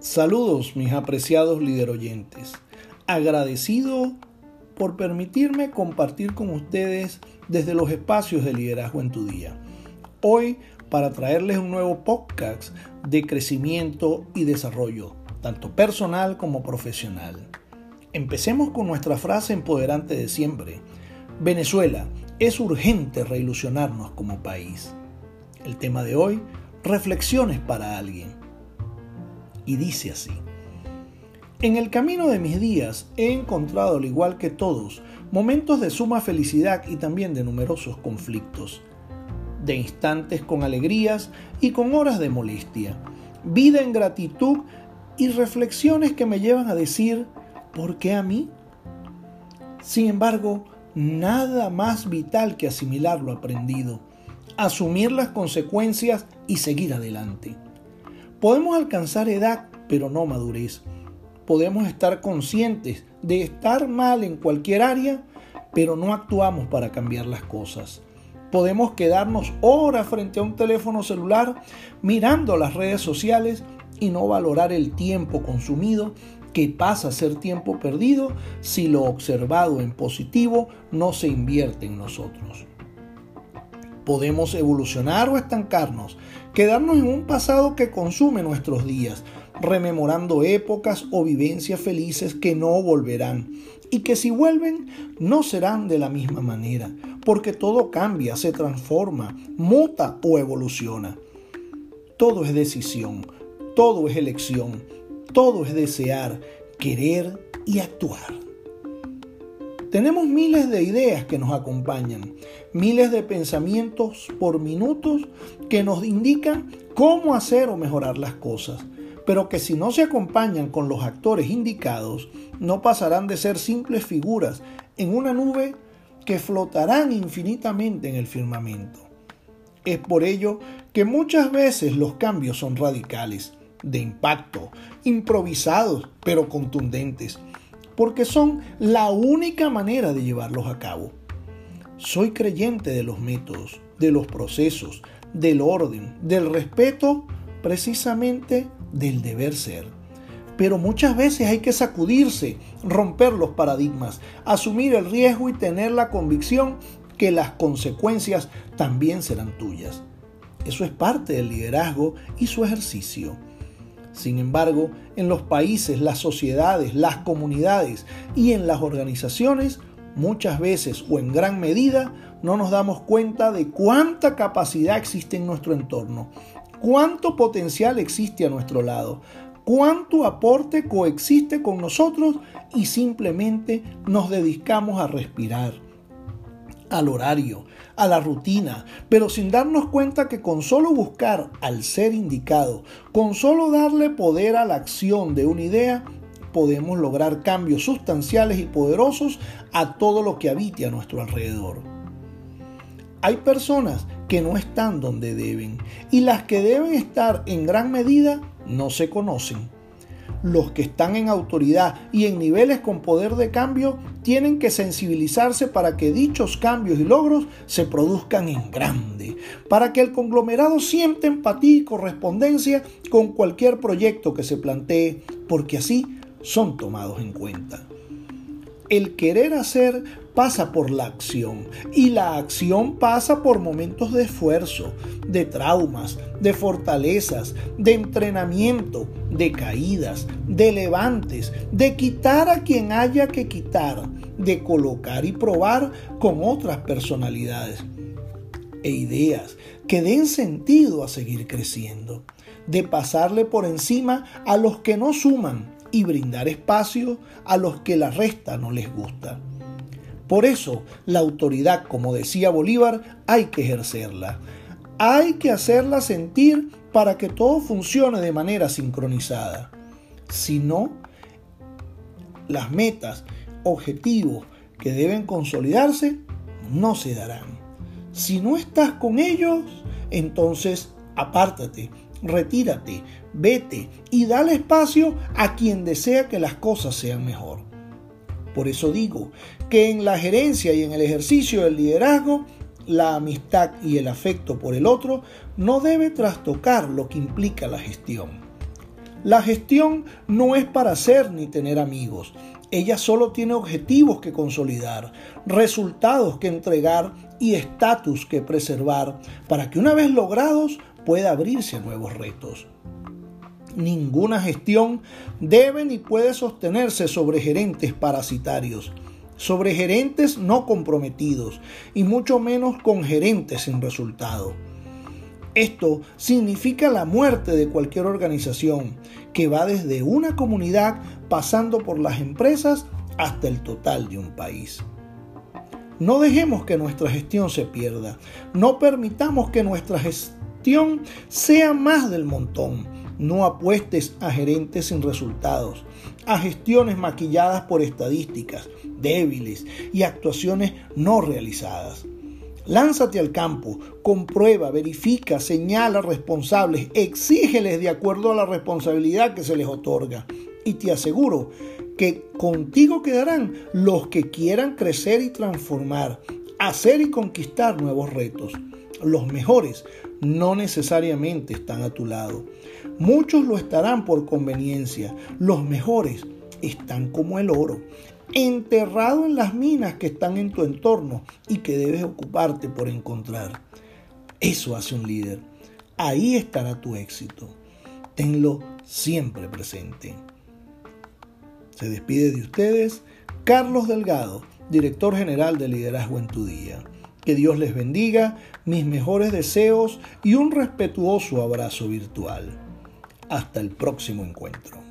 Saludos mis apreciados lideroyentes. Agradecido por permitirme compartir con ustedes desde los espacios de liderazgo en tu día. Hoy para traerles un nuevo podcast de crecimiento y desarrollo, tanto personal como profesional. Empecemos con nuestra frase empoderante de siempre. Venezuela, es urgente reilusionarnos como país. El tema de hoy, reflexiones para alguien y dice así. En el camino de mis días he encontrado, al igual que todos, momentos de suma felicidad y también de numerosos conflictos, de instantes con alegrías y con horas de molestia, vida en gratitud y reflexiones que me llevan a decir, ¿por qué a mí? Sin embargo, nada más vital que asimilar lo aprendido, asumir las consecuencias y seguir adelante. Podemos alcanzar edad, pero no madurez. Podemos estar conscientes de estar mal en cualquier área, pero no actuamos para cambiar las cosas. Podemos quedarnos horas frente a un teléfono celular mirando las redes sociales y no valorar el tiempo consumido que pasa a ser tiempo perdido si lo observado en positivo no se invierte en nosotros. Podemos evolucionar o estancarnos, quedarnos en un pasado que consume nuestros días, rememorando épocas o vivencias felices que no volverán y que si vuelven no serán de la misma manera, porque todo cambia, se transforma, muta o evoluciona. Todo es decisión, todo es elección, todo es desear, querer y actuar. Tenemos miles de ideas que nos acompañan, miles de pensamientos por minutos que nos indican cómo hacer o mejorar las cosas, pero que si no se acompañan con los actores indicados, no pasarán de ser simples figuras en una nube que flotarán infinitamente en el firmamento. Es por ello que muchas veces los cambios son radicales, de impacto, improvisados, pero contundentes porque son la única manera de llevarlos a cabo. Soy creyente de los métodos, de los procesos, del orden, del respeto, precisamente del deber ser. Pero muchas veces hay que sacudirse, romper los paradigmas, asumir el riesgo y tener la convicción que las consecuencias también serán tuyas. Eso es parte del liderazgo y su ejercicio. Sin embargo, en los países, las sociedades, las comunidades y en las organizaciones, muchas veces o en gran medida, no nos damos cuenta de cuánta capacidad existe en nuestro entorno, cuánto potencial existe a nuestro lado, cuánto aporte coexiste con nosotros y simplemente nos dedicamos a respirar al horario, a la rutina, pero sin darnos cuenta que con solo buscar al ser indicado, con solo darle poder a la acción de una idea, podemos lograr cambios sustanciales y poderosos a todo lo que habite a nuestro alrededor. Hay personas que no están donde deben y las que deben estar en gran medida no se conocen los que están en autoridad y en niveles con poder de cambio tienen que sensibilizarse para que dichos cambios y logros se produzcan en grande, para que el conglomerado sienta empatía y correspondencia con cualquier proyecto que se plantee, porque así son tomados en cuenta. El querer hacer pasa por la acción y la acción pasa por momentos de esfuerzo, de traumas, de fortalezas, de entrenamiento, de caídas, de levantes, de quitar a quien haya que quitar, de colocar y probar con otras personalidades e ideas que den sentido a seguir creciendo, de pasarle por encima a los que no suman y brindar espacio a los que la resta no les gusta. Por eso, la autoridad, como decía Bolívar, hay que ejercerla. Hay que hacerla sentir para que todo funcione de manera sincronizada. Si no, las metas, objetivos que deben consolidarse no se darán. Si no estás con ellos, entonces apártate, retírate, vete y dale espacio a quien desea que las cosas sean mejor. Por eso digo que en la gerencia y en el ejercicio del liderazgo, la amistad y el afecto por el otro no debe trastocar lo que implica la gestión. La gestión no es para ser ni tener amigos. Ella solo tiene objetivos que consolidar, resultados que entregar y estatus que preservar para que una vez logrados pueda abrirse nuevos retos. Ninguna gestión debe ni puede sostenerse sobre gerentes parasitarios, sobre gerentes no comprometidos y mucho menos con gerentes sin resultado. Esto significa la muerte de cualquier organización que va desde una comunidad pasando por las empresas hasta el total de un país. No dejemos que nuestra gestión se pierda. No permitamos que nuestra sea más del montón. No apuestes a gerentes sin resultados, a gestiones maquilladas por estadísticas débiles y actuaciones no realizadas. Lánzate al campo, comprueba, verifica, señala responsables, exígeles de acuerdo a la responsabilidad que se les otorga. Y te aseguro que contigo quedarán los que quieran crecer y transformar, hacer y conquistar nuevos retos. Los mejores no necesariamente están a tu lado. Muchos lo estarán por conveniencia. Los mejores están como el oro, enterrado en las minas que están en tu entorno y que debes ocuparte por encontrar. Eso hace un líder. Ahí estará tu éxito. Tenlo siempre presente. Se despide de ustedes Carlos Delgado, director general de Liderazgo en tu Día. Que Dios les bendiga, mis mejores deseos y un respetuoso abrazo virtual. Hasta el próximo encuentro.